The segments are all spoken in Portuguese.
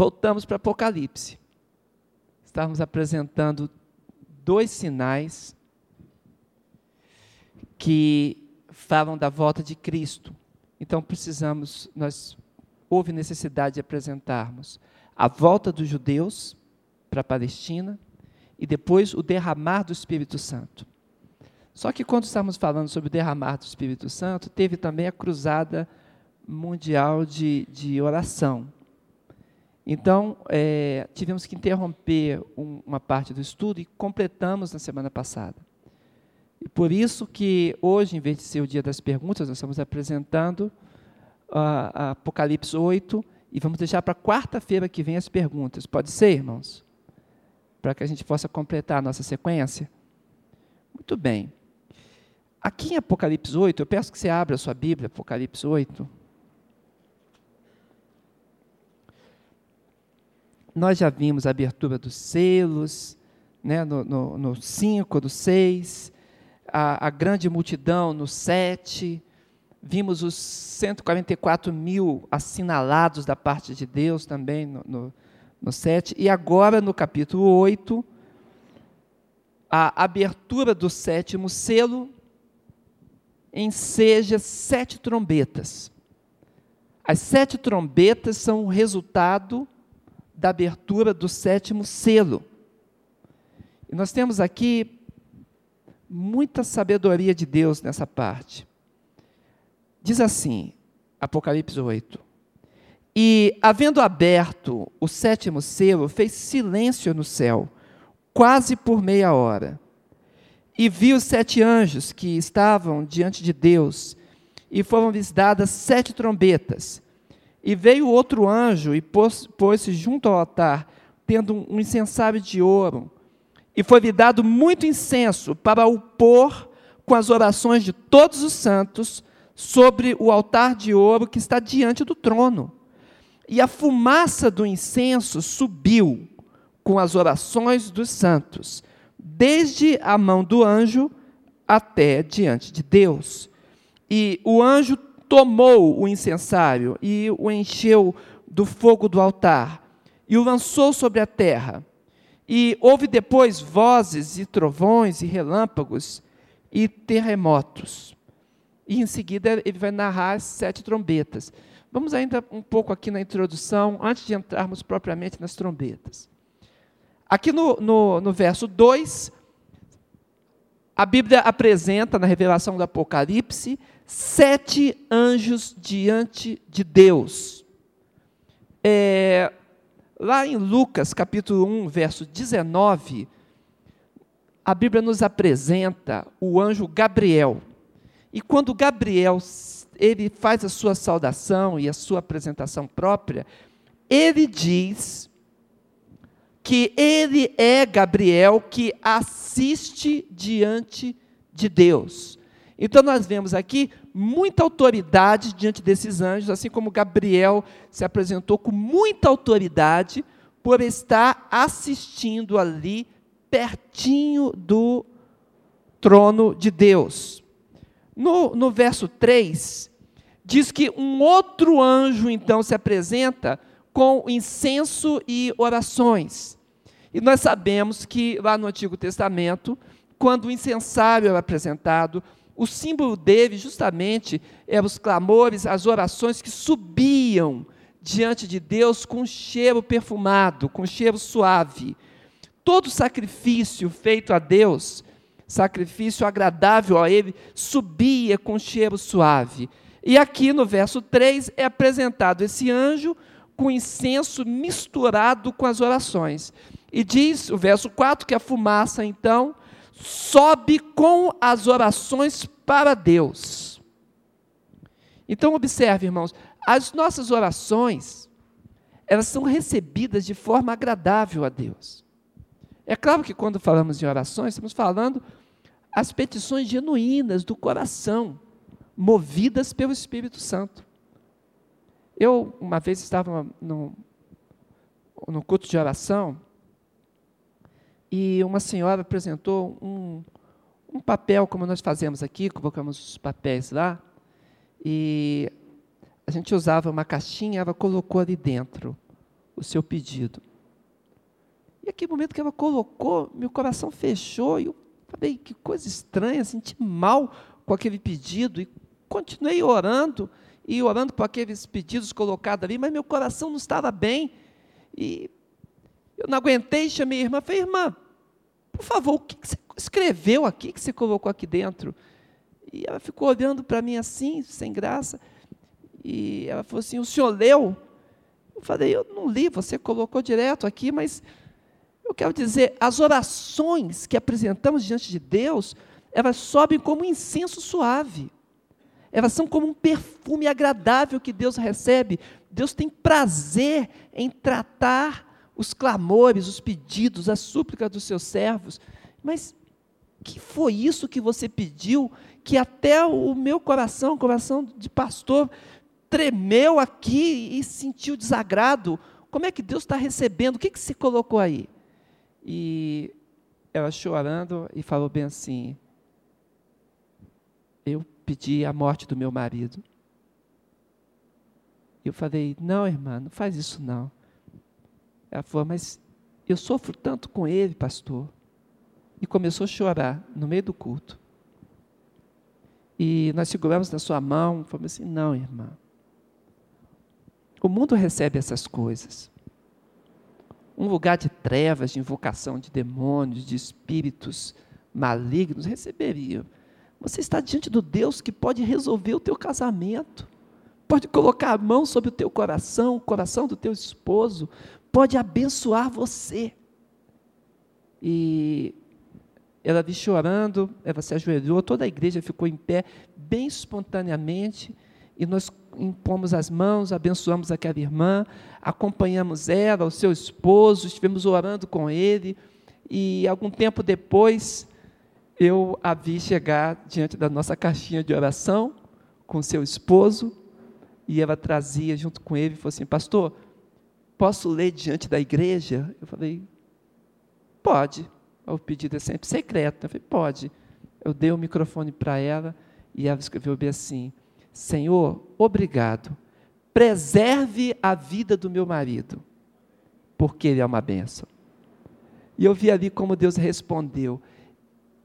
voltamos para Apocalipse. Estávamos apresentando dois sinais que falam da volta de Cristo. Então precisamos, nós houve necessidade de apresentarmos a volta dos judeus para a Palestina e depois o derramar do Espírito Santo. Só que quando estamos falando sobre o derramar do Espírito Santo, teve também a cruzada mundial de, de oração. Então, é, tivemos que interromper um, uma parte do estudo e completamos na semana passada. E por isso que hoje, em vez de ser o dia das perguntas, nós estamos apresentando uh, Apocalipse 8 e vamos deixar para quarta-feira que vem as perguntas. Pode ser, irmãos? Para que a gente possa completar a nossa sequência? Muito bem. Aqui em Apocalipse 8, eu peço que você abra a sua Bíblia, Apocalipse 8. Nós já vimos a abertura dos selos, né, no 5, no 6, a, a, grande multidão no 7, vimos os 144 mil assinalados da parte de Deus também no, no, no 7, e agora no capítulo 8, a abertura do sétimo selo enseja sete trombetas. As sete trombetas são o resultado da abertura do sétimo selo. E nós temos aqui muita sabedoria de Deus nessa parte. Diz assim, Apocalipse 8: E, havendo aberto o sétimo selo, fez silêncio no céu, quase por meia hora. E viu os sete anjos que estavam diante de Deus, e foram-lhes dadas sete trombetas. E veio outro anjo e pôs-se junto ao altar, tendo um incensário de ouro. E foi-lhe dado muito incenso para o pôr com as orações de todos os santos sobre o altar de ouro que está diante do trono. E a fumaça do incenso subiu com as orações dos santos, desde a mão do anjo até diante de Deus. E o anjo tomou o incensário e o encheu do fogo do altar e o lançou sobre a terra. E houve depois vozes e trovões e relâmpagos e terremotos. E em seguida ele vai narrar as sete trombetas. Vamos ainda um pouco aqui na introdução, antes de entrarmos propriamente nas trombetas. Aqui no, no, no verso 2, a Bíblia apresenta, na revelação do Apocalipse, sete anjos diante de Deus. É, lá em Lucas, capítulo 1, verso 19, a Bíblia nos apresenta o anjo Gabriel. E quando Gabriel ele faz a sua saudação e a sua apresentação própria, ele diz que ele é Gabriel que assiste diante de Deus. Então nós vemos aqui muita autoridade diante desses anjos, assim como Gabriel se apresentou com muita autoridade por estar assistindo ali pertinho do trono de Deus. No, no verso 3, diz que um outro anjo então se apresenta com incenso e orações. E nós sabemos que lá no Antigo Testamento, quando o incensário era apresentado, o símbolo dele, justamente, eram os clamores, as orações que subiam diante de Deus com cheiro perfumado, com cheiro suave. Todo sacrifício feito a Deus, sacrifício agradável a Ele, subia com cheiro suave. E aqui no verso 3 é apresentado esse anjo com incenso misturado com as orações. E diz o verso 4 que a fumaça, então, sobe com as orações para Deus. Então, observe, irmãos, as nossas orações, elas são recebidas de forma agradável a Deus. É claro que quando falamos em orações, estamos falando as petições genuínas do coração, movidas pelo Espírito Santo. Eu, uma vez, estava no, no culto de oração, e uma senhora apresentou um, um papel, como nós fazemos aqui, colocamos os papéis lá, e a gente usava uma caixinha, ela colocou ali dentro o seu pedido. E aquele momento que ela colocou, meu coração fechou, e eu falei, que coisa estranha, senti mal com aquele pedido, e continuei orando, e orando por aqueles pedidos colocados ali, mas meu coração não estava bem, e eu não aguentei, chamei a irmã, falei, irmã, por favor, o que você escreveu aqui, que você colocou aqui dentro? E ela ficou olhando para mim assim, sem graça, e ela falou assim, o senhor leu? Eu falei, eu não li, você colocou direto aqui, mas eu quero dizer, as orações que apresentamos diante de Deus, elas sobem como um incenso suave. Elas são como um perfume agradável que Deus recebe. Deus tem prazer em tratar os clamores, os pedidos, as súplicas dos seus servos. Mas que foi isso que você pediu que até o meu coração, o coração de pastor, tremeu aqui e sentiu desagrado? Como é que Deus está recebendo? O que, que se colocou aí? E ela chorando e falou bem assim: Eu pedi a morte do meu marido. Eu falei: Não, irmã, não faz isso não. Ela falou: Mas eu sofro tanto com ele, pastor. E começou a chorar no meio do culto. E nós seguramos na sua mão, falamos assim: Não, irmã. O mundo recebe essas coisas um lugar de trevas, de invocação de demônios, de espíritos malignos, receberia. Você está diante do Deus que pode resolver o teu casamento, pode colocar a mão sobre o teu coração, o coração do teu esposo, pode abençoar você. E ela vi chorando, ela se ajoelhou, toda a igreja ficou em pé, bem espontaneamente, e nós impomos as mãos, abençoamos aquela irmã, acompanhamos ela, o seu esposo, estivemos orando com ele, e algum tempo depois eu a vi chegar diante da nossa caixinha de oração com seu esposo, e ela trazia junto com ele e falou assim: Pastor, posso ler diante da igreja? Eu falei: Pode. O pedido é sempre secreto. Eu falei: Pode. Eu dei o microfone para ela e ela escreveu bem assim: Senhor, obrigado. Preserve a vida do meu marido, porque ele é uma benção. E eu vi ali como Deus respondeu.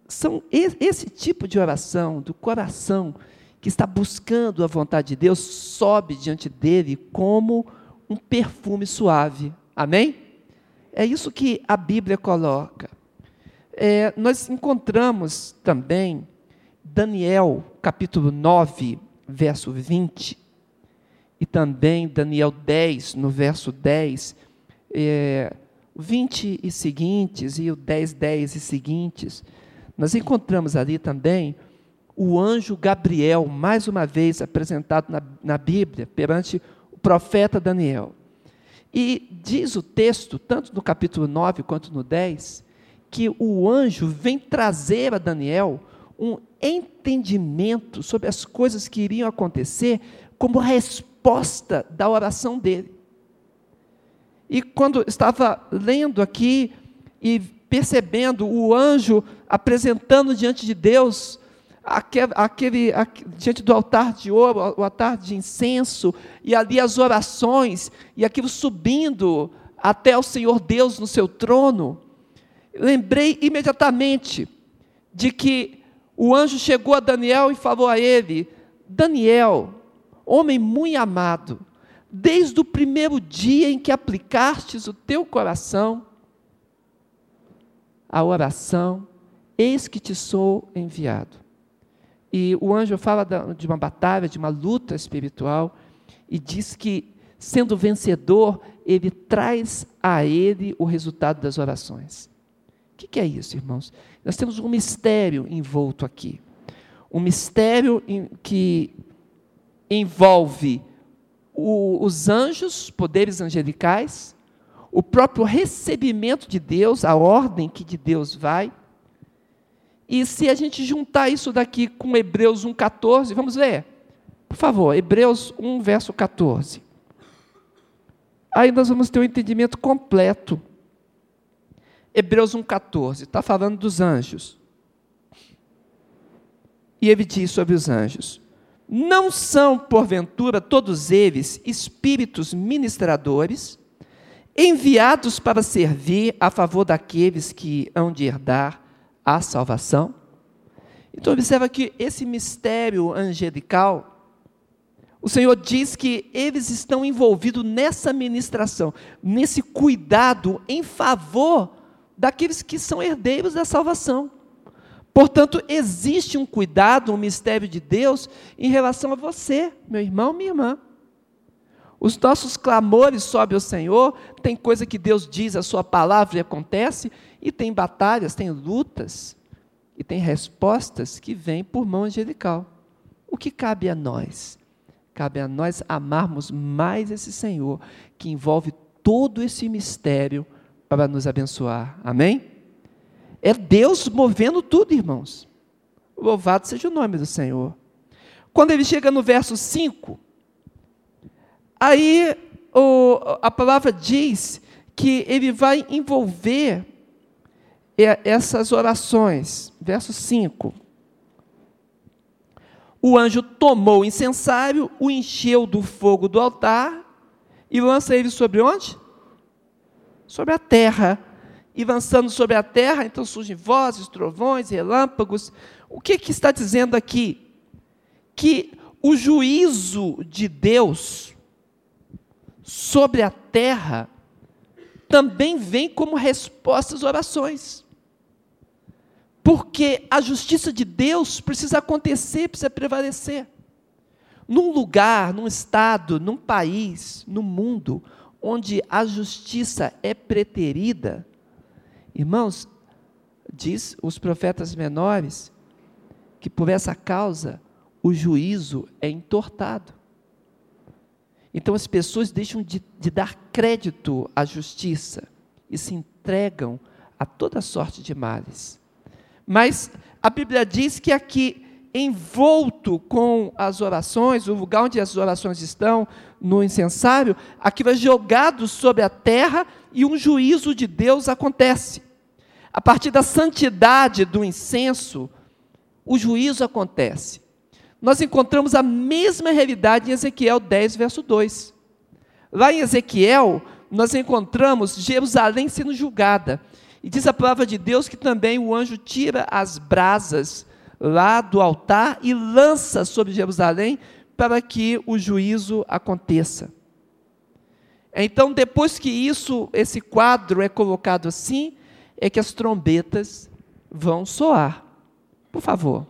São esse tipo de oração do coração que está buscando a vontade de Deus sobe diante dele como um perfume suave. Amém? É isso que a Bíblia coloca. É, nós encontramos também Daniel, capítulo 9, verso 20, e também Daniel 10, no verso 10, é, 20 e seguintes, e o 10, 10 e seguintes, nós encontramos ali também o anjo Gabriel, mais uma vez apresentado na, na Bíblia, perante o profeta Daniel. E diz o texto, tanto no capítulo 9 quanto no 10, que o anjo vem trazer a Daniel um entendimento sobre as coisas que iriam acontecer como resposta da oração dele. E quando estava lendo aqui e percebendo o anjo apresentando diante de Deus aquele, aquele, diante do altar de ouro, o altar de incenso, e ali as orações, e aquilo subindo até o Senhor Deus no seu trono, lembrei imediatamente de que o anjo chegou a Daniel e falou a ele: Daniel, homem muito amado, desde o primeiro dia em que aplicastes o teu coração à oração, eis que te sou enviado. E o anjo fala de uma batalha, de uma luta espiritual, e diz que, sendo vencedor, ele traz a ele o resultado das orações. O que, é isso, irmãos? Nós temos um mistério envolto aqui. Um mistério que envolve os anjos, poderes angelicais, o próprio recebimento de Deus, a ordem que de Deus vai. E se a gente juntar isso daqui com Hebreus 1,14, vamos ver. Por favor, Hebreus 1, verso 14. Aí nós vamos ter um entendimento completo Hebreus 1,14, está falando dos anjos. E ele diz sobre os anjos: Não são, porventura, todos eles espíritos ministradores, enviados para servir a favor daqueles que hão de herdar a salvação. Então, observa que esse mistério angelical, o Senhor diz que eles estão envolvidos nessa ministração, nesse cuidado em favor daqueles que são herdeiros da salvação. Portanto, existe um cuidado, um mistério de Deus em relação a você, meu irmão, minha irmã. Os nossos clamores sobem ao Senhor, tem coisa que Deus diz, a sua palavra e acontece, e tem batalhas, tem lutas, e tem respostas que vêm por mão angelical. O que cabe a nós? Cabe a nós amarmos mais esse Senhor, que envolve todo esse mistério para nos abençoar. Amém? É Deus movendo tudo, irmãos. Louvado seja o nome do Senhor. Quando ele chega no verso 5, Aí o, a palavra diz que ele vai envolver essas orações. Verso 5. O anjo tomou o incensário, o encheu do fogo do altar e lança ele sobre onde? Sobre a terra. E lançando sobre a terra, então surgem vozes, trovões, relâmpagos. O que, que está dizendo aqui? Que o juízo de Deus sobre a terra também vem como resposta às orações. Porque a justiça de Deus precisa acontecer, precisa prevalecer. Num lugar, num estado, num país, no mundo, onde a justiça é preterida, irmãos, diz os profetas menores, que por essa causa o juízo é entortado. Então as pessoas deixam de, de dar crédito à justiça e se entregam a toda sorte de males. Mas a Bíblia diz que aqui, envolto com as orações, o lugar onde as orações estão, no incensário, aquilo é jogado sobre a terra e um juízo de Deus acontece. A partir da santidade do incenso, o juízo acontece nós encontramos a mesma realidade em Ezequiel 10, verso 2. Lá em Ezequiel, nós encontramos Jerusalém sendo julgada. E diz a palavra de Deus que também o anjo tira as brasas lá do altar e lança sobre Jerusalém para que o juízo aconteça. Então, depois que isso, esse quadro é colocado assim, é que as trombetas vão soar. Por favor.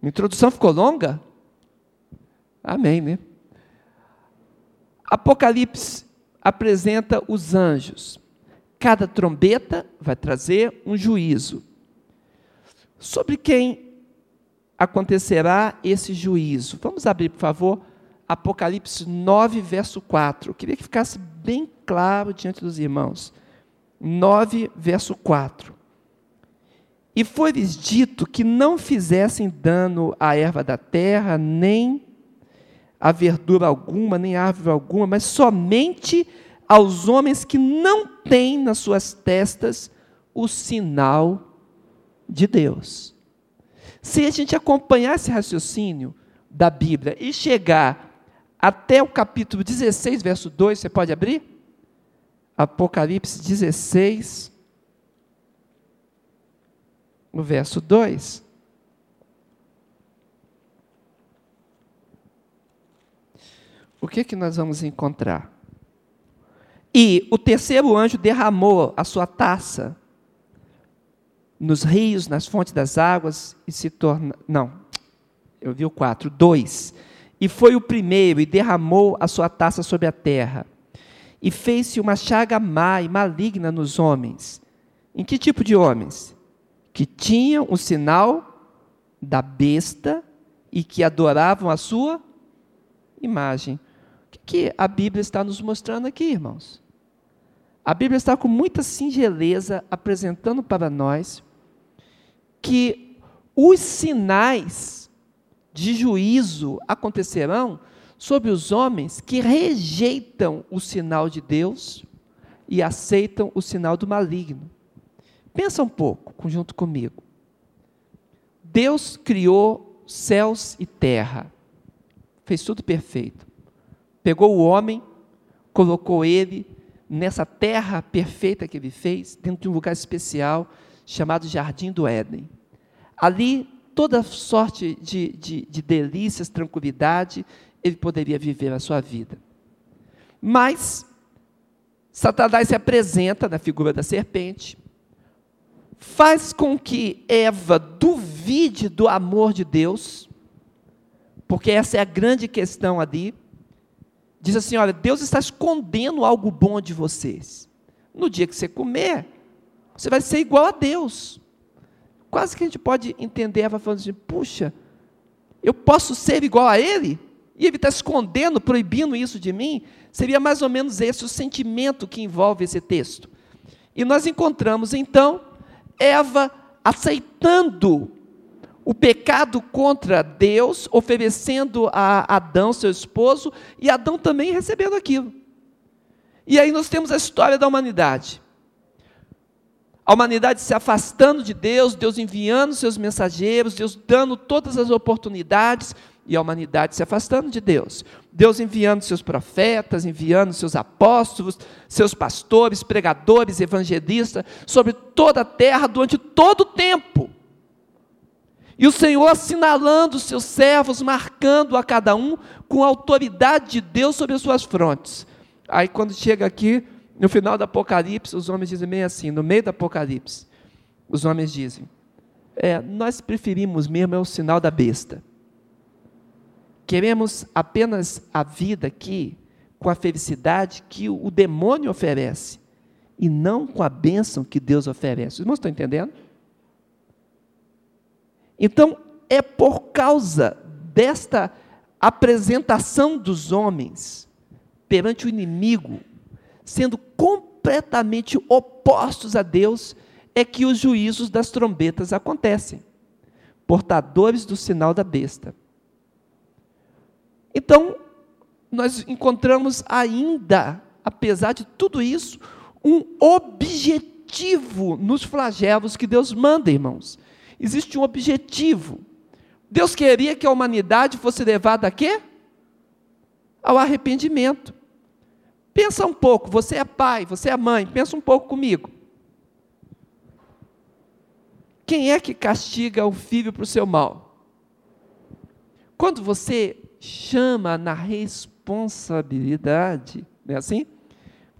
Minha introdução ficou longa? Amém, né? Apocalipse apresenta os anjos. Cada trombeta vai trazer um juízo. Sobre quem acontecerá esse juízo? Vamos abrir, por favor, Apocalipse 9, verso 4. Eu queria que ficasse bem claro diante dos irmãos. 9, verso 4. E foi-lhes dito que não fizessem dano à erva da terra, nem a verdura alguma, nem árvore alguma, mas somente aos homens que não têm nas suas testas o sinal de Deus. Se a gente acompanhar esse raciocínio da Bíblia e chegar até o capítulo 16, verso 2, você pode abrir? Apocalipse 16, no verso 2. O que, que nós vamos encontrar? E o terceiro anjo derramou a sua taça nos rios, nas fontes das águas, e se torna. Não, eu vi o 4, 2. E foi o primeiro, e derramou a sua taça sobre a terra. E fez-se uma chaga má e maligna nos homens. Em que tipo de homens? que tinham o sinal da besta e que adoravam a sua imagem. O que, que a Bíblia está nos mostrando aqui, irmãos? A Bíblia está com muita singeleza apresentando para nós que os sinais de juízo acontecerão sobre os homens que rejeitam o sinal de Deus e aceitam o sinal do maligno. Pensa um pouco, junto comigo. Deus criou céus e terra, fez tudo perfeito. Pegou o homem, colocou ele nessa terra perfeita que ele fez, dentro de um lugar especial chamado Jardim do Éden. Ali, toda sorte de, de, de delícias, tranquilidade, ele poderia viver a sua vida. Mas, Satanás se apresenta na figura da serpente, faz com que Eva duvide do amor de Deus, porque essa é a grande questão ali. Diz assim: olha, Deus está escondendo algo bom de vocês. No dia que você comer, você vai ser igual a Deus. Quase que a gente pode entender Eva falando assim: puxa, eu posso ser igual a Ele? E Ele está escondendo, proibindo isso de mim? Seria mais ou menos esse o sentimento que envolve esse texto. E nós encontramos então Eva aceitando o pecado contra Deus, oferecendo a Adão, seu esposo, e Adão também recebendo aquilo. E aí nós temos a história da humanidade. A humanidade se afastando de Deus, Deus enviando seus mensageiros, Deus dando todas as oportunidades, e a humanidade se afastando de Deus. Deus enviando seus profetas, enviando seus apóstolos, seus pastores, pregadores, evangelistas, sobre toda a terra durante todo o tempo. E o Senhor assinalando os seus servos, marcando a cada um com a autoridade de Deus sobre as suas frontes. Aí quando chega aqui, no final do Apocalipse, os homens dizem bem assim, no meio do Apocalipse, os homens dizem, é, nós preferimos mesmo é o sinal da besta. Queremos apenas a vida aqui com a felicidade que o demônio oferece e não com a bênção que Deus oferece. Os irmãos estão entendendo? Então, é por causa desta apresentação dos homens perante o inimigo, sendo completamente opostos a Deus, é que os juízos das trombetas acontecem. Portadores do sinal da besta. Então, nós encontramos ainda, apesar de tudo isso, um objetivo nos flagelos que Deus manda, irmãos. Existe um objetivo. Deus queria que a humanidade fosse levada a quê? Ao arrependimento. Pensa um pouco, você é pai, você é mãe, pensa um pouco comigo. Quem é que castiga o filho para o seu mal? Quando você chama na responsabilidade, não é assim?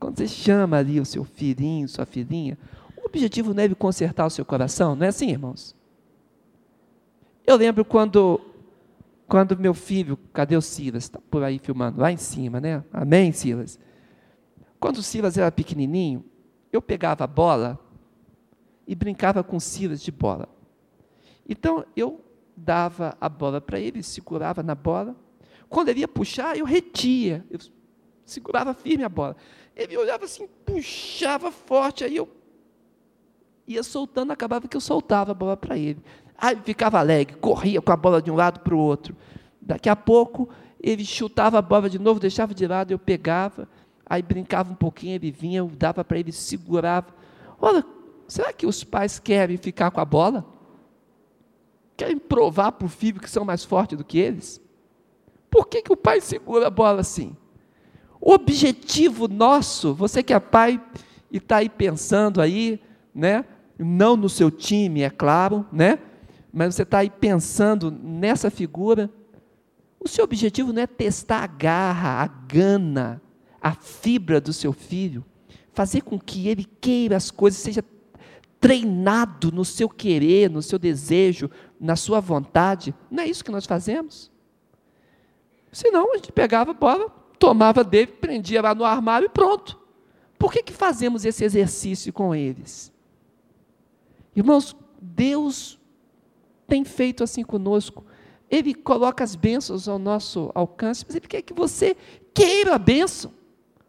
Quando você chama ali o seu filhinho, sua filhinha, o objetivo não é consertar o seu coração, não é assim, irmãos? Eu lembro quando, quando meu filho, cadê o Silas? Está por aí filmando, lá em cima, né? Amém, Silas? Quando o Silas era pequenininho, eu pegava a bola e brincava com o Silas de bola. Então, eu dava a bola para ele, segurava na bola, quando ele ia puxar, eu retia. Eu segurava firme a bola. Ele olhava assim, puxava forte, aí eu ia soltando, acabava que eu soltava a bola para ele. Aí ficava alegre, corria com a bola de um lado para o outro. Daqui a pouco, ele chutava a bola de novo, deixava de lado, eu pegava, aí brincava um pouquinho, ele vinha, eu dava para ele, segurava. Olha, será que os pais querem ficar com a bola? Querem provar para o filho que são mais fortes do que eles? Por que, que o pai segura a bola assim? O objetivo nosso, você que é pai e está aí pensando aí, né? Não no seu time, é claro, né? Mas você está aí pensando nessa figura. O seu objetivo não é testar a garra, a gana, a fibra do seu filho, fazer com que ele queira as coisas, seja treinado no seu querer, no seu desejo, na sua vontade. Não é isso que nós fazemos? Senão a gente pegava a bola, tomava dele, prendia lá no armário e pronto. Por que, que fazemos esse exercício com eles? Irmãos, Deus tem feito assim conosco. Ele coloca as bênçãos ao nosso alcance, mas Ele quer que você queira a bênção.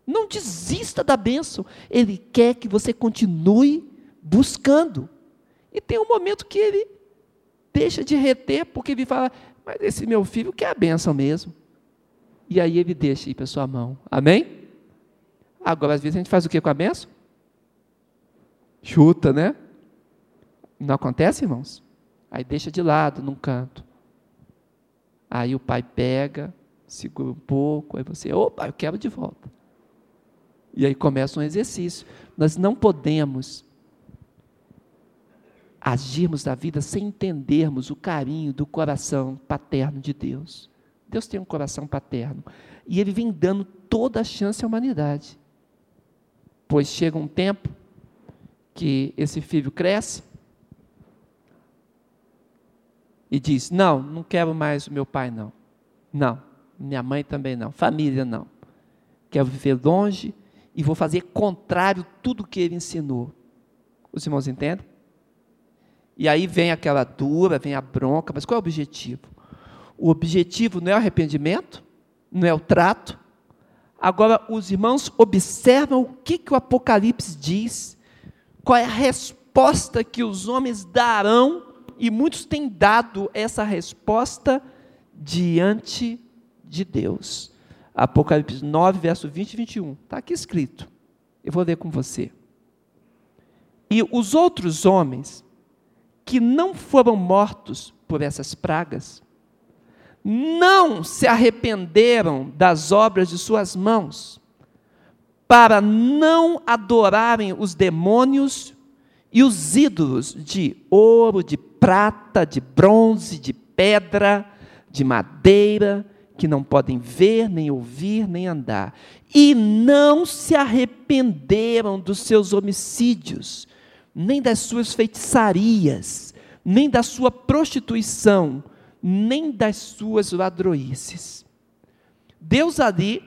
Não desista da bênção. Ele quer que você continue buscando. E tem um momento que ele deixa de reter, porque ele fala, mas esse meu filho quer a bênção mesmo e aí ele deixa ir para sua mão. Amém? Agora, às vezes a gente faz o que com a benção? Chuta, né? Não acontece, irmãos? Aí deixa de lado, num canto. Aí o pai pega, segura um pouco, aí você, opa, eu quero de volta. E aí começa um exercício. Nós não podemos agirmos na vida sem entendermos o carinho do coração paterno de Deus. Deus tem um coração paterno. E Ele vem dando toda a chance à humanidade. Pois chega um tempo que esse filho cresce e diz: Não, não quero mais o meu pai, não. Não, minha mãe também não. Família, não. Quero viver longe e vou fazer contrário tudo que ele ensinou. Os irmãos entendem? E aí vem aquela dura, vem a bronca, mas qual é o objetivo? O objetivo não é o arrependimento, não é o trato. Agora, os irmãos observam o que, que o Apocalipse diz, qual é a resposta que os homens darão, e muitos têm dado essa resposta diante de Deus. Apocalipse 9, verso 20 e 21. Está aqui escrito. Eu vou ler com você. E os outros homens que não foram mortos por essas pragas, não se arrependeram das obras de suas mãos, para não adorarem os demônios e os ídolos de ouro, de prata, de bronze, de pedra, de madeira, que não podem ver, nem ouvir, nem andar. E não se arrependeram dos seus homicídios, nem das suas feitiçarias, nem da sua prostituição, nem das suas ladroices. Deus ali,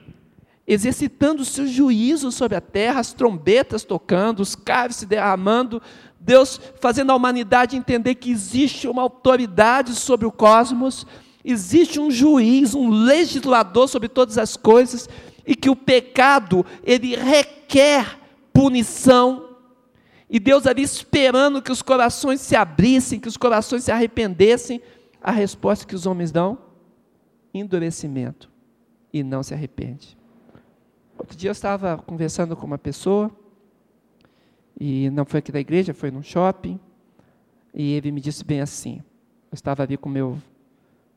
exercitando o seu juízo sobre a terra, as trombetas tocando, os carros se derramando, Deus fazendo a humanidade entender que existe uma autoridade sobre o cosmos, existe um juiz, um legislador sobre todas as coisas, e que o pecado, ele requer punição, e Deus ali esperando que os corações se abrissem, que os corações se arrependessem. A resposta que os homens dão? Endurecimento. E não se arrepende. Outro dia eu estava conversando com uma pessoa, e não foi aqui da igreja, foi num shopping, e ele me disse bem assim: eu estava ali com meu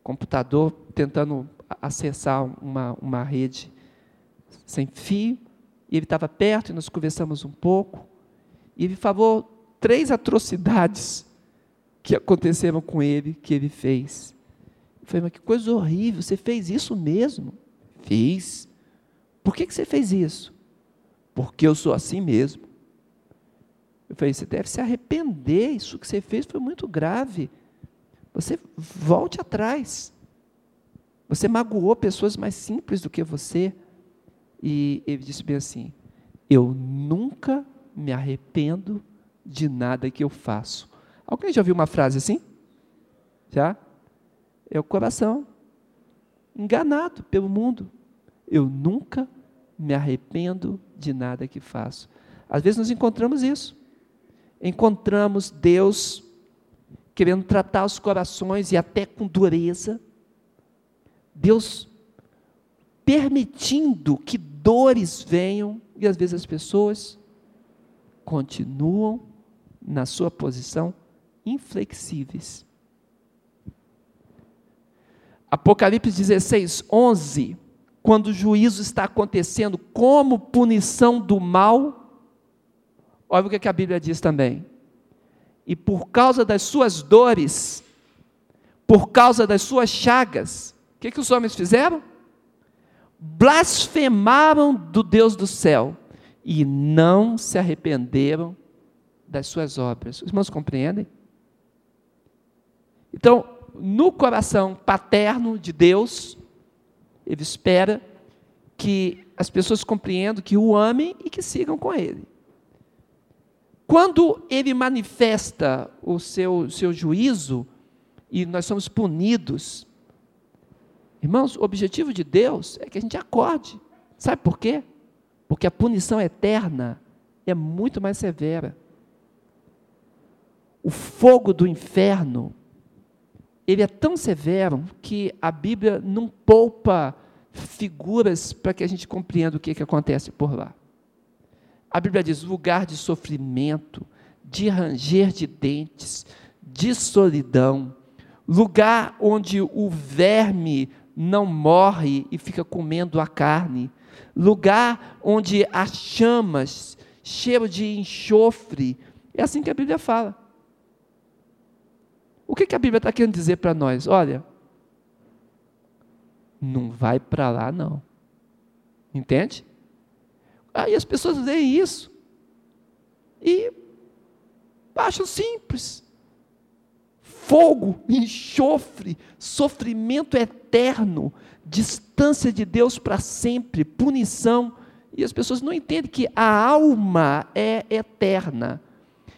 computador tentando acessar uma, uma rede sem fio, e ele estava perto e nós conversamos um pouco. E ele falou três atrocidades que aconteceram com ele, que ele fez. Eu falei, mas que coisa horrível, você fez isso mesmo? Fiz. Por que, que você fez isso? Porque eu sou assim mesmo. Eu falei, você deve se arrepender, isso que você fez foi muito grave. Você volte atrás. Você magoou pessoas mais simples do que você. E ele disse bem assim: Eu nunca me arrependo de nada que eu faço. Alguém já ouviu uma frase assim? Já? É o coração enganado pelo mundo. Eu nunca me arrependo de nada que faço. Às vezes nós encontramos isso. Encontramos Deus querendo tratar os corações e até com dureza. Deus permitindo que dores venham e às vezes as pessoas continuam na sua posição inflexíveis. Apocalipse 16, 11, quando o juízo está acontecendo como punição do mal, olha o que a Bíblia diz também. E por causa das suas dores, por causa das suas chagas, o que, que os homens fizeram? Blasfemaram do Deus do céu e não se arrependeram das suas obras. Os irmãos compreendem? Então, no coração paterno de Deus, ele espera que as pessoas compreendam que o amem e que sigam com ele. Quando ele manifesta o seu, seu juízo e nós somos punidos, irmãos, o objetivo de Deus é que a gente acorde. Sabe por quê? Porque a punição eterna é muito mais severa. O fogo do inferno, ele é tão severo que a Bíblia não poupa figuras para que a gente compreenda o que, que acontece por lá. A Bíblia diz: lugar de sofrimento, de ranger de dentes, de solidão, lugar onde o verme não morre e fica comendo a carne, lugar onde há chamas, cheiro de enxofre. É assim que a Bíblia fala. O que, que a Bíblia está querendo dizer para nós? Olha, não vai para lá, não. Entende? Aí as pessoas leem isso e acham simples. Fogo, enxofre, sofrimento eterno, distância de Deus para sempre, punição. E as pessoas não entendem que a alma é eterna.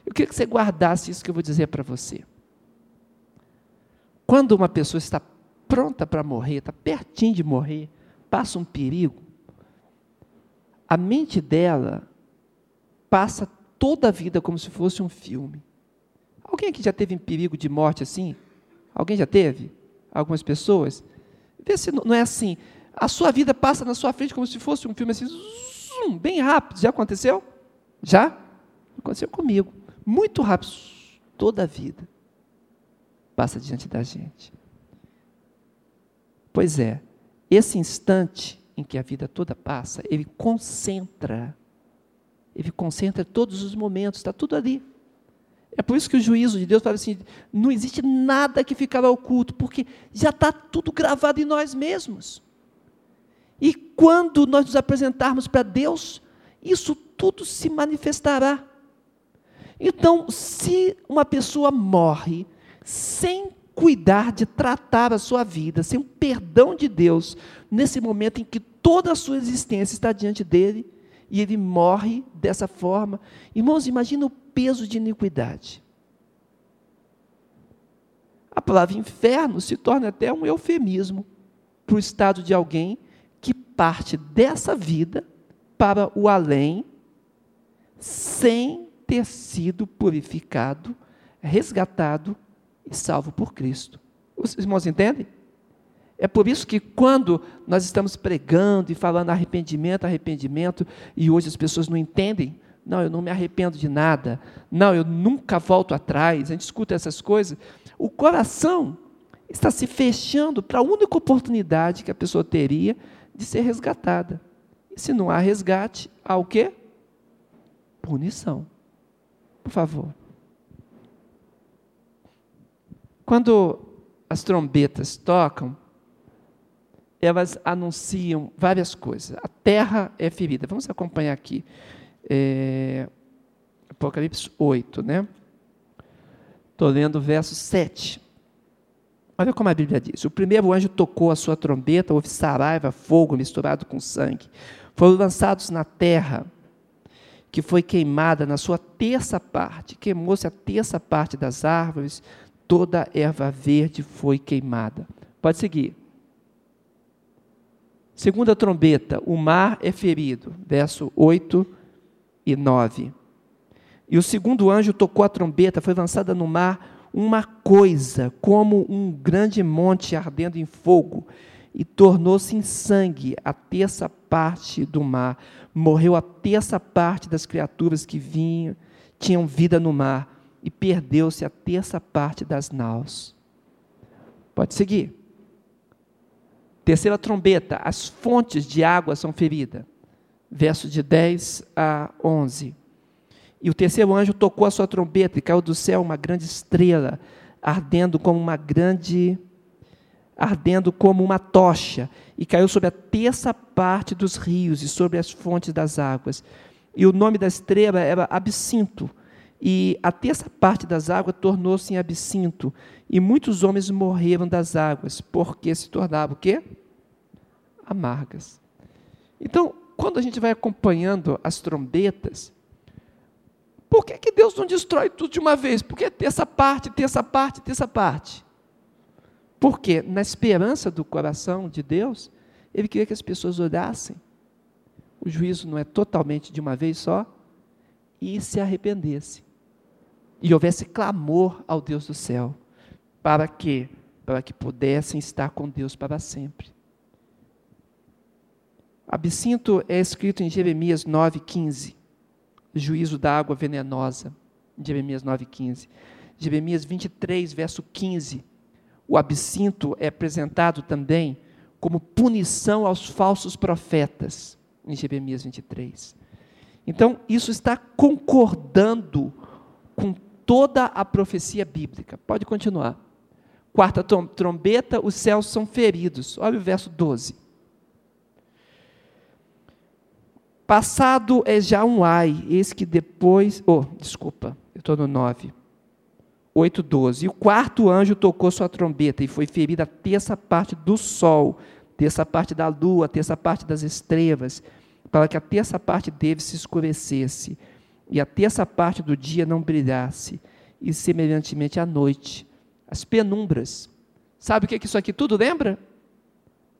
Eu queria que você guardasse isso que eu vou dizer para você. Quando uma pessoa está pronta para morrer, está pertinho de morrer, passa um perigo, a mente dela passa toda a vida como se fosse um filme. Alguém aqui já teve em perigo de morte assim? Alguém já teve? Algumas pessoas? Vê se não é assim. A sua vida passa na sua frente como se fosse um filme assim, zoom, bem rápido. Já aconteceu? Já? Aconteceu comigo. Muito rápido. Toda a vida passa diante da gente. Pois é, esse instante em que a vida toda passa, ele concentra, ele concentra todos os momentos, está tudo ali. É por isso que o juízo de Deus fala assim: não existe nada que ficará oculto, porque já está tudo gravado em nós mesmos. E quando nós nos apresentarmos para Deus, isso tudo se manifestará. Então, se uma pessoa morre sem cuidar de tratar a sua vida, sem o perdão de Deus, nesse momento em que toda a sua existência está diante dele e ele morre dessa forma. Irmãos, imagina o peso de iniquidade. A palavra inferno se torna até um eufemismo para o estado de alguém que parte dessa vida para o além sem ter sido purificado, resgatado e salvo por Cristo. Os irmãos entendem? É por isso que quando nós estamos pregando e falando arrependimento, arrependimento, e hoje as pessoas não entendem, não, eu não me arrependo de nada, não, eu nunca volto atrás, a gente escuta essas coisas, o coração está se fechando para a única oportunidade que a pessoa teria de ser resgatada. E se não há resgate, há o quê? Punição. Por favor. Quando as trombetas tocam, elas anunciam várias coisas. A terra é ferida. Vamos acompanhar aqui. É, Apocalipse 8, né? Estou lendo o verso 7. Olha como a Bíblia diz: O primeiro anjo tocou a sua trombeta, houve saraiva, fogo misturado com sangue. Foram lançados na terra, que foi queimada na sua terça parte. Queimou-se a terça parte das árvores, toda erva verde foi queimada. Pode seguir. Segunda trombeta, o mar é ferido, verso 8 e 9. E o segundo anjo tocou a trombeta, foi lançada no mar uma coisa, como um grande monte ardendo em fogo, e tornou-se em sangue a terça parte do mar. Morreu a terça parte das criaturas que vinham, tinham vida no mar e perdeu-se a terça parte das naus. Pode seguir. Terceira trombeta, as fontes de água são feridas. Verso de 10 a 11. E o terceiro anjo tocou a sua trombeta e caiu do céu uma grande estrela, ardendo como uma grande ardendo como uma tocha, e caiu sobre a terça parte dos rios e sobre as fontes das águas. E o nome da estrela era Absinto, e a terça parte das águas tornou-se em absinto, e muitos homens morreram das águas, porque se tornavam o quê? Amargas. Então, quando a gente vai acompanhando as trombetas, por que, que Deus não destrói tudo de uma vez? Por que terça parte, terça parte, terça parte? Porque, na esperança do coração de Deus, Ele queria que as pessoas olhassem. O juízo não é totalmente de uma vez só, e se arrependessem e houvesse clamor ao Deus do céu, para que para que pudessem estar com Deus para sempre. Absinto é escrito em Jeremias 9:15, juízo da água venenosa, Jeremias 9:15. Jeremias 23, verso 15. O absinto é apresentado também como punição aos falsos profetas. em Jeremias 23. Então, isso está concordando com toda a profecia bíblica. Pode continuar. Quarta trombeta, os céus são feridos. Olha o verso 12. Passado é já um ai, eis que depois. Oh, desculpa, eu estou no 9. 8, 12. E o quarto anjo tocou sua trombeta e foi ferida a terça parte do sol, terça parte da lua, terça parte das estrelas, para que a terça parte dele se escurecesse e a terça parte do dia não brilhasse, e semelhantemente à noite, as penumbras. Sabe o que, é que isso aqui tudo lembra?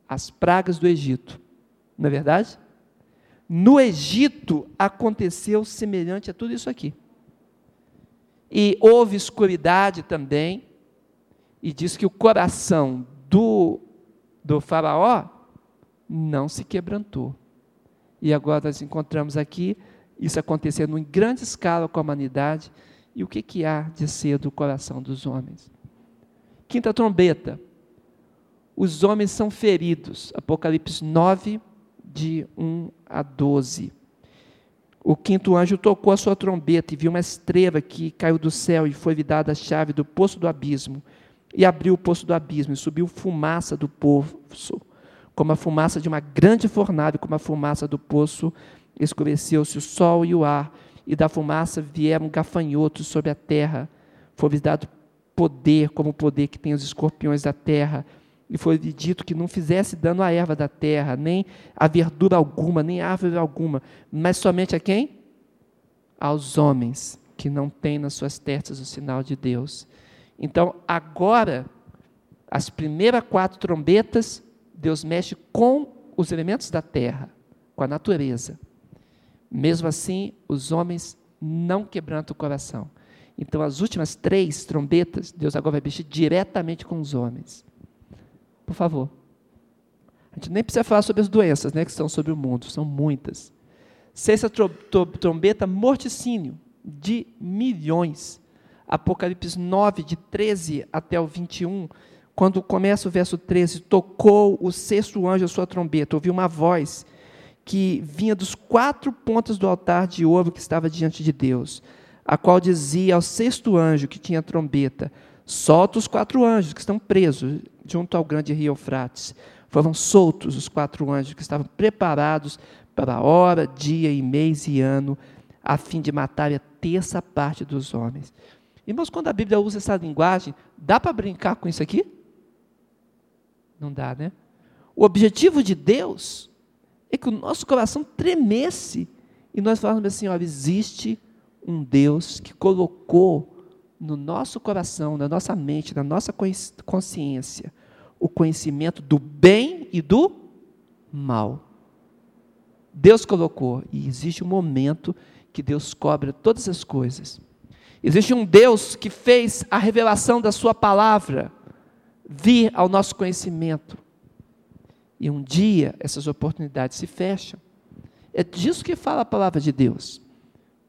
As pragas do Egito, não é verdade? No Egito aconteceu semelhante a tudo isso aqui. E houve escuridade também, e diz que o coração do, do Faraó não se quebrantou. E agora nós encontramos aqui isso acontecendo em grande escala com a humanidade. E o que, que há de ser do coração dos homens? Quinta trombeta. Os homens são feridos. Apocalipse 9, de 1 a 12. O quinto anjo tocou a sua trombeta e viu uma estrela que caiu do céu e foi-lhe dada a chave do poço do abismo. E abriu o poço do abismo e subiu fumaça do poço, como a fumaça de uma grande fornalha, como a fumaça do poço, escureceu-se o sol e o ar, e da fumaça vieram gafanhotos sobre a terra. Foi-lhe dado poder, como o poder que tem os escorpiões da terra, e foi dito que não fizesse dano à erva da terra, nem a verdura alguma, nem árvore alguma, mas somente a quem? Aos homens que não têm nas suas testas o sinal de Deus. Então, agora, as primeiras quatro trombetas, Deus mexe com os elementos da terra, com a natureza. Mesmo assim, os homens não quebrantam o coração. Então, as últimas três trombetas, Deus agora vai mexer diretamente com os homens. Por favor. A gente nem precisa falar sobre as doenças né, que estão sobre o mundo, são muitas. Sexta trombeta, morticínio de milhões. Apocalipse 9, de 13 até o 21, quando começa o verso 13, tocou o sexto anjo a sua trombeta, ouviu uma voz que vinha dos quatro pontos do altar de ouro que estava diante de Deus, a qual dizia ao sexto anjo que tinha trombeta: Solta os quatro anjos que estão presos junto ao grande rio Eufrates. Foram soltos os quatro anjos que estavam preparados para hora, dia e mês e ano, a fim de matar a terça parte dos homens. Irmãos, quando a Bíblia usa essa linguagem, dá para brincar com isso aqui? Não dá, né? O objetivo de Deus é que o nosso coração tremesse e nós falamos assim: olha, existe um Deus que colocou no nosso coração, na nossa mente, na nossa consciência, o conhecimento do bem e do mal. Deus colocou, e existe um momento que Deus cobra todas as coisas. Existe um Deus que fez a revelação da Sua palavra vir ao nosso conhecimento. E um dia essas oportunidades se fecham. É disso que fala a palavra de Deus.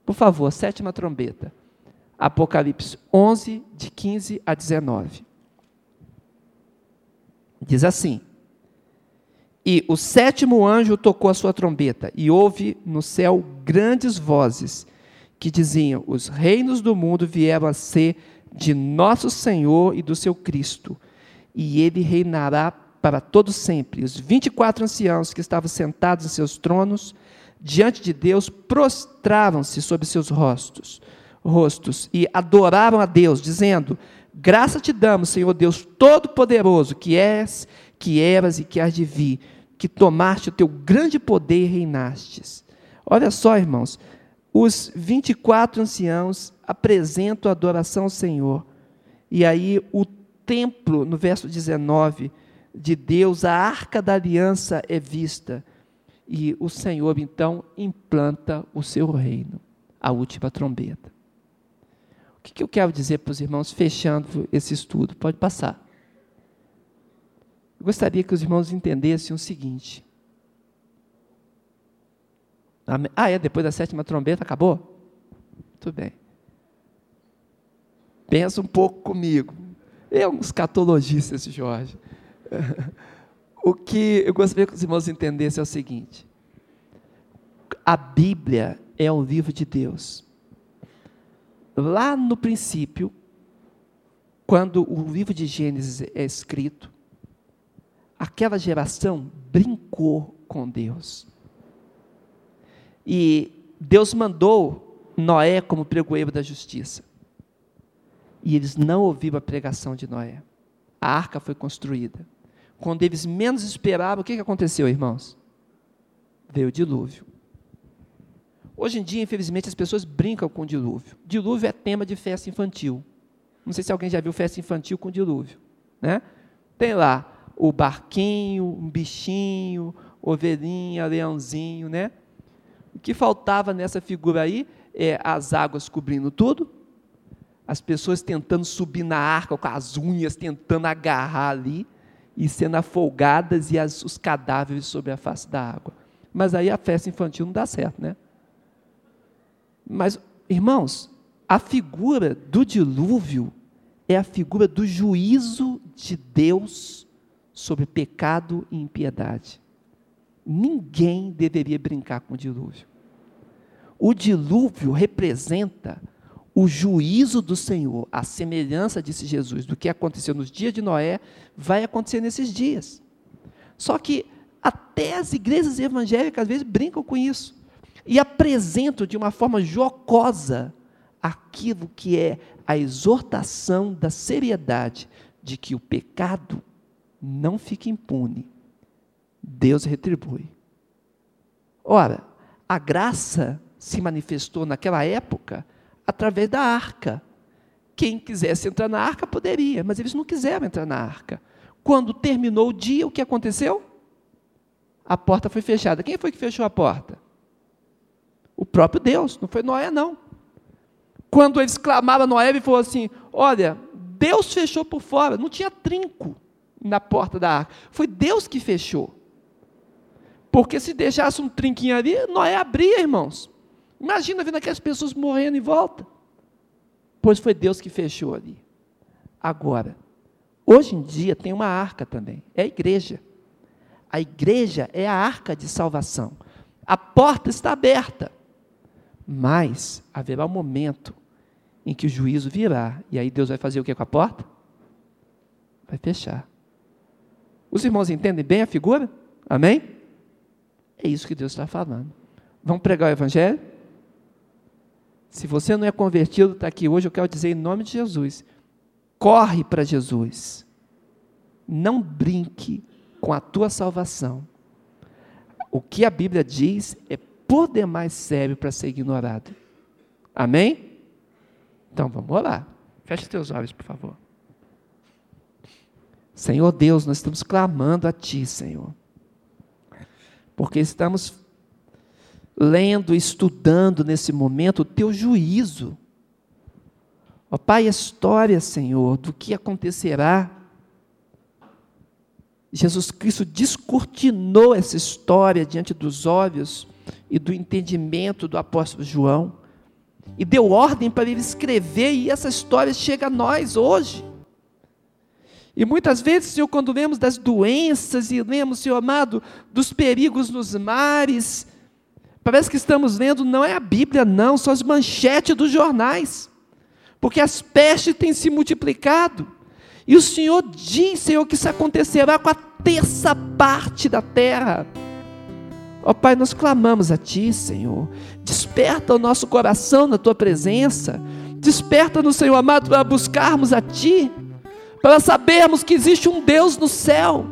Por favor, sétima trombeta. Apocalipse 11, de 15 a 19. Diz assim: E o sétimo anjo tocou a sua trombeta, e houve no céu grandes vozes que diziam: Os reinos do mundo vieram a ser de nosso Senhor e do seu Cristo, e ele reinará para todo sempre. Os 24 anciãos que estavam sentados em seus tronos diante de Deus prostravam-se sobre seus rostos rostos e adoraram a Deus, dizendo: Graça te damos, Senhor Deus Todo-Poderoso, que és, que eras e que has de vir, que tomaste o teu grande poder e reinastes. Olha só, irmãos, os 24 anciãos apresentam a adoração ao Senhor. E aí o templo, no verso 19, de Deus, a arca da aliança é vista. E o Senhor então implanta o seu reino, a última trombeta. O que eu quero dizer para os irmãos, fechando esse estudo? Pode passar. Eu gostaria que os irmãos entendessem o seguinte. Ah, é? Depois da sétima trombeta, acabou? Muito bem. Pensa um pouco comigo. É um escatologista esse Jorge. O que eu gostaria que os irmãos entendessem é o seguinte: a Bíblia é um livro de Deus. Lá no princípio, quando o livro de Gênesis é escrito, aquela geração brincou com Deus. E Deus mandou Noé como pregoeiro da justiça. E eles não ouviram a pregação de Noé. A arca foi construída. Quando eles menos esperavam, o que aconteceu, irmãos? Veio o dilúvio. Hoje em dia, infelizmente, as pessoas brincam com o dilúvio. Dilúvio é tema de festa infantil. Não sei se alguém já viu festa infantil com dilúvio. Né? Tem lá o barquinho, um bichinho, ovelhinha, leãozinho, né? O que faltava nessa figura aí é as águas cobrindo tudo, as pessoas tentando subir na arca com as unhas, tentando agarrar ali e sendo afogadas e as, os cadáveres sobre a face da água. Mas aí a festa infantil não dá certo, né? Mas, irmãos, a figura do dilúvio é a figura do juízo de Deus sobre pecado e impiedade. Ninguém deveria brincar com o dilúvio. O dilúvio representa o juízo do Senhor, a semelhança, disse Jesus, do que aconteceu nos dias de Noé, vai acontecer nesses dias. Só que até as igrejas evangélicas às vezes brincam com isso e apresento de uma forma jocosa aquilo que é a exortação da seriedade de que o pecado não fica impune. Deus retribui. Ora, a graça se manifestou naquela época através da arca. Quem quisesse entrar na arca poderia, mas eles não quiseram entrar na arca. Quando terminou o dia, o que aconteceu? A porta foi fechada. Quem foi que fechou a porta? O próprio Deus, não foi Noé, não. Quando eles clamaram a Noé, ele falou assim: Olha, Deus fechou por fora, não tinha trinco na porta da arca. Foi Deus que fechou. Porque se deixasse um trinquinho ali, Noé abria, irmãos. Imagina vendo aquelas pessoas morrendo em volta. Pois foi Deus que fechou ali. Agora, hoje em dia tem uma arca também, é a igreja. A igreja é a arca de salvação. A porta está aberta. Mas haverá um momento em que o juízo virá. E aí Deus vai fazer o que com a porta? Vai fechar. Os irmãos entendem bem a figura? Amém? É isso que Deus está falando. Vamos pregar o Evangelho? Se você não é convertido, está aqui hoje, eu quero dizer em nome de Jesus: corre para Jesus. Não brinque com a tua salvação. O que a Bíblia diz é por demais sério para ser ignorado. Amém? Então vamos orar. Feche teus olhos, por favor. Senhor Deus, nós estamos clamando a Ti, Senhor, porque estamos lendo, estudando nesse momento o Teu juízo. Ó Pai, a história, Senhor, do que acontecerá. Jesus Cristo descortinou essa história diante dos olhos e do entendimento do apóstolo João, e deu ordem para ele escrever, e essa história chega a nós hoje. E muitas vezes, Senhor, quando lemos das doenças e lemos, Senhor amado, dos perigos nos mares, parece que estamos lendo, não é a Bíblia, não, são as manchetes dos jornais, porque as pestes têm se multiplicado. E o Senhor diz, Senhor, que isso acontecerá com a terça parte da terra. Ó oh, Pai, nós clamamos a Ti, Senhor. Desperta o nosso coração na Tua presença. Desperta-nos, Senhor amado, para buscarmos a Ti. Para sabermos que existe um Deus no céu.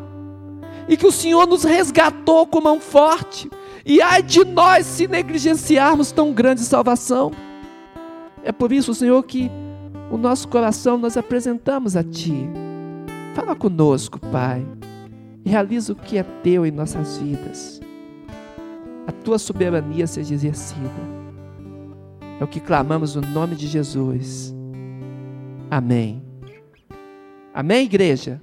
E que o Senhor nos resgatou com mão forte. E ai de nós se negligenciarmos tão grande salvação. É por isso, Senhor, que o nosso coração nós apresentamos a Ti. Fala conosco, Pai. Realiza o que é Teu em nossas vidas a tua soberania seja exercida. É o que clamamos no nome de Jesus. Amém. Amém, igreja?